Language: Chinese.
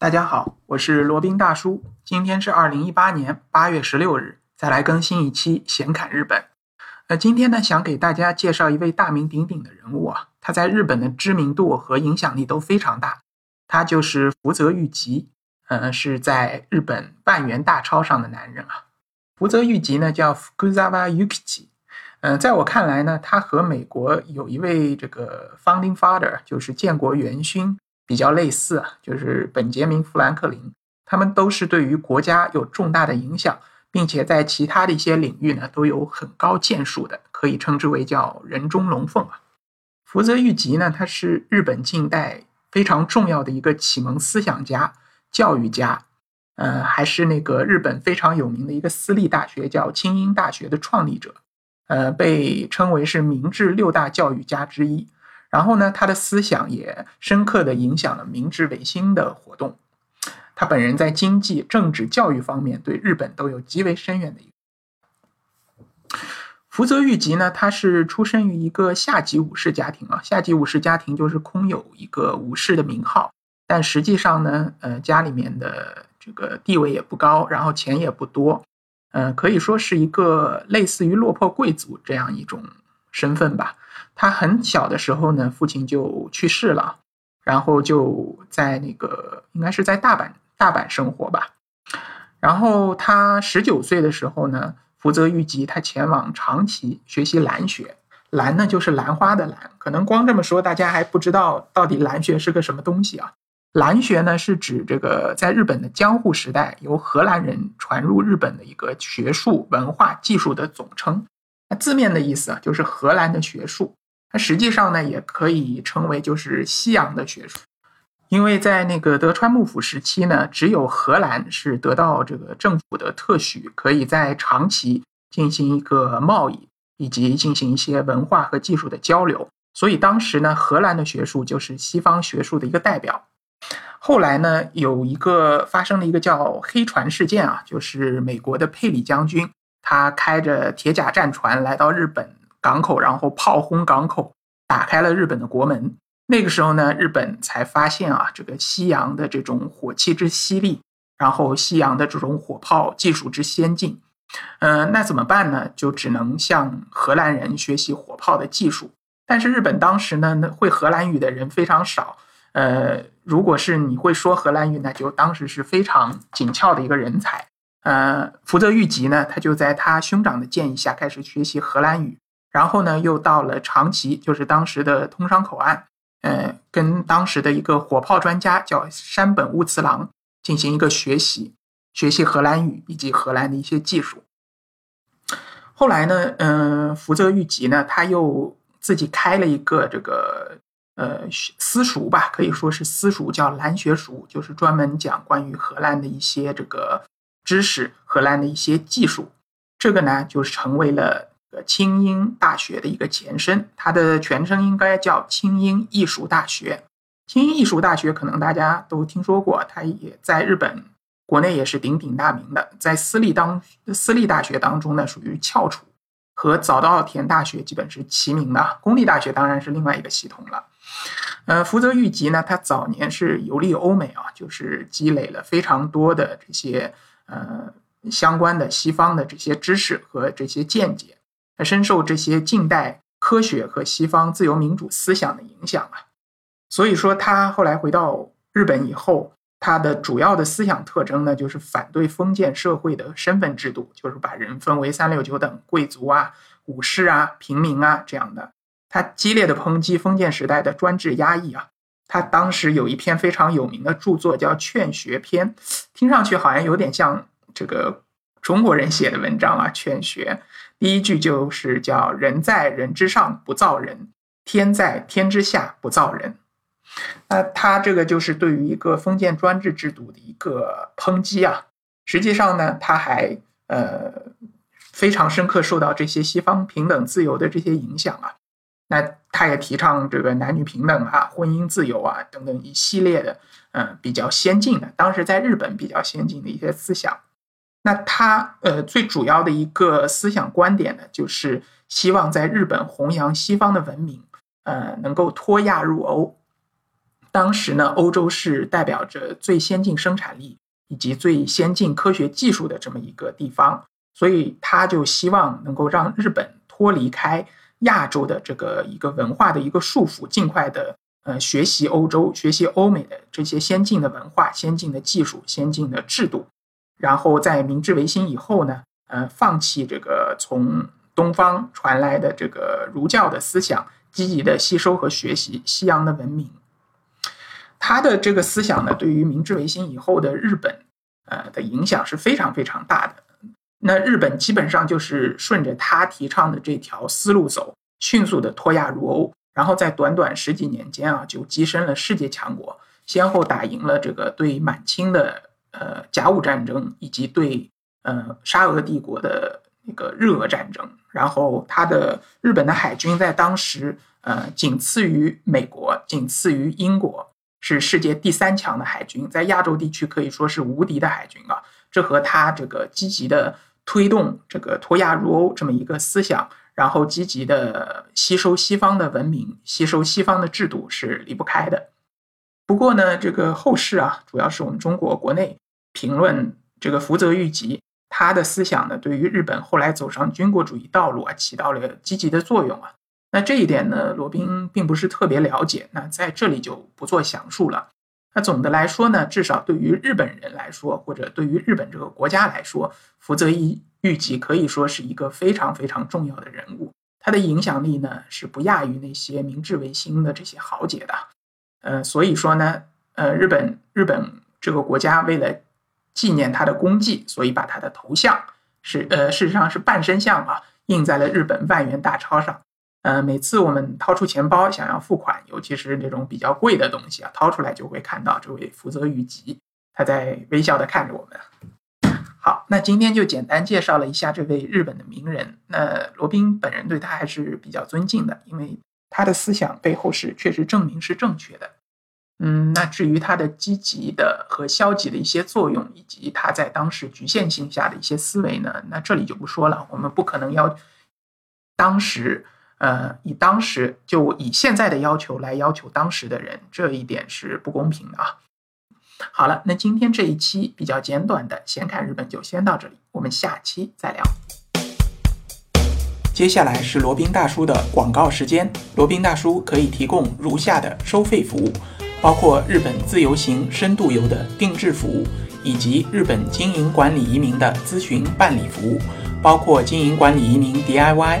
大家好，我是罗宾大叔。今天是二零一八年八月十六日，再来更新一期闲侃日本。呃，今天呢，想给大家介绍一位大名鼎鼎的人物啊，他在日本的知名度和影响力都非常大。他就是福泽谕吉，呃，是在日本万元大钞上的男人啊。福泽谕吉呢，叫 Fukuzawa Yukichi。嗯，在我看来呢，他和美国有一位这个 Founding Father，就是建国元勋。比较类似啊，就是本杰明·富兰克林，他们都是对于国家有重大的影响，并且在其他的一些领域呢都有很高建树的，可以称之为叫人中龙凤啊。福泽谕吉呢，他是日本近代非常重要的一个启蒙思想家、教育家，呃，还是那个日本非常有名的一个私立大学叫清英大学的创立者，呃，被称为是明治六大教育家之一。然后呢，他的思想也深刻的影响了明治维新的活动。他本人在经济、政治、教育方面对日本都有极为深远的。福泽谕吉呢，他是出生于一个下级武士家庭啊。下级武士家庭就是空有一个武士的名号，但实际上呢，呃，家里面的这个地位也不高，然后钱也不多，嗯，可以说是一个类似于落魄贵族这样一种身份吧。他很小的时候呢，父亲就去世了，然后就在那个应该是在大阪大阪生活吧。然后他十九岁的时候呢，福泽谕吉他前往长崎学习兰学，兰呢就是兰花的兰。可能光这么说，大家还不知道到底兰学是个什么东西啊？兰学呢是指这个在日本的江户时代由荷兰人传入日本的一个学术、文化、技术的总称。那字面的意思啊，就是荷兰的学术。它实际上呢，也可以称为就是西洋的学术，因为在那个德川幕府时期呢，只有荷兰是得到这个政府的特许，可以在长期进行一个贸易以及进行一些文化和技术的交流，所以当时呢，荷兰的学术就是西方学术的一个代表。后来呢，有一个发生了一个叫黑船事件啊，就是美国的佩里将军，他开着铁甲战船来到日本。港口，然后炮轰港口，打开了日本的国门。那个时候呢，日本才发现啊，这个西洋的这种火器之犀利，然后西洋的这种火炮技术之先进。嗯，那怎么办呢？就只能向荷兰人学习火炮的技术。但是日本当时呢，会荷兰语的人非常少。呃，如果是你会说荷兰语，那就当时是非常紧俏的一个人才。呃，福泽谕吉呢，他就在他兄长的建议下开始学习荷兰语。然后呢，又到了长崎，就是当时的通商口岸，呃，跟当时的一个火炮专家叫山本乌次郎进行一个学习，学习荷兰语以及荷兰的一些技术。后来呢，嗯，福泽谕吉呢，他又自己开了一个这个呃私塾吧，可以说是私塾，叫兰学塾，就是专门讲关于荷兰的一些这个知识，荷兰的一些技术。这个呢，就是成为了。呃，清英大学的一个前身，它的全称应该叫清英艺术大学。清英艺术大学可能大家都听说过，它也在日本国内也是鼎鼎大名的，在私立当私立大学当中呢，属于翘楚，和早稻田大学基本是齐名的。公立大学当然是另外一个系统了。呃，福泽谕吉呢，他早年是游历欧美啊，就是积累了非常多的这些呃相关的西方的这些知识和这些见解。他深受这些近代科学和西方自由民主思想的影响啊，所以说他后来回到日本以后，他的主要的思想特征呢，就是反对封建社会的身份制度，就是把人分为三六九等，贵族啊、武士啊、平民啊这样的。他激烈的抨击封建时代的专制压抑啊。他当时有一篇非常有名的著作叫《劝学篇》，听上去好像有点像这个中国人写的文章啊，《劝学》。第一句就是叫“人在人之上不造人，天在天之下不造人”。那他这个就是对于一个封建专制制度的一个抨击啊。实际上呢，他还呃非常深刻受到这些西方平等自由的这些影响啊。那他也提倡这个男女平等啊、婚姻自由啊等等一系列的嗯比较先进的，当时在日本比较先进的一些思想。那他呃最主要的一个思想观点呢，就是希望在日本弘扬西方的文明，呃，能够脱亚入欧。当时呢，欧洲是代表着最先进生产力以及最先进科学技术的这么一个地方，所以他就希望能够让日本脱离开亚洲的这个一个文化的一个束缚，尽快的呃学习欧洲、学习欧美的这些先进的文化、先进的技术、先进的制度，然后在明治维新以后呢，呃，放弃这个从东方传来的这个儒教的思想，积极的吸收和学习西洋的文明。他的这个思想呢，对于明治维新以后的日本，呃的影响是非常非常大的。那日本基本上就是顺着他提倡的这条思路走，迅速的脱亚入欧，然后在短短十几年间啊，就跻身了世界强国，先后打赢了这个对满清的呃甲午战争，以及对呃沙俄帝国的那个日俄战争。然后他的日本的海军在当时呃仅次于美国，仅次于英国。是世界第三强的海军，在亚洲地区可以说是无敌的海军啊！这和他这个积极的推动这个脱亚入欧这么一个思想，然后积极的吸收西方的文明、吸收西方的制度是离不开的。不过呢，这个后世啊，主要是我们中国国内评论这个福泽谕吉，他的思想呢，对于日本后来走上军国主义道路啊，起到了积极的作用啊。那这一点呢，罗宾并不是特别了解，那在这里就不做详述了。那总的来说呢，至少对于日本人来说，或者对于日本这个国家来说，福泽谕谕吉可以说是一个非常非常重要的人物。他的影响力呢，是不亚于那些明治维新的这些豪杰的。呃，所以说呢，呃，日本日本这个国家为了纪念他的功绩，所以把他的头像是呃，事实上是半身像啊，印在了日本万元大钞上。呃，每次我们掏出钱包想要付款，尤其是这种比较贵的东西啊，掏出来就会看到这位福泽谕吉，他在微笑的看着我们。好，那今天就简单介绍了一下这位日本的名人。那罗宾本人对他还是比较尊敬的，因为他的思想背后是确实证明是正确的。嗯，那至于他的积极的和消极的一些作用，以及他在当时局限性下的一些思维呢，那这里就不说了。我们不可能要当时。呃，以当时就以现在的要求来要求当时的人，这一点是不公平的啊。好了，那今天这一期比较简短的先看日本就先到这里，我们下期再聊。接下来是罗宾大叔的广告时间，罗宾大叔可以提供如下的收费服务，包括日本自由行、深度游的定制服务，以及日本经营管理移民的咨询办理服务，包括经营管理移民 DIY。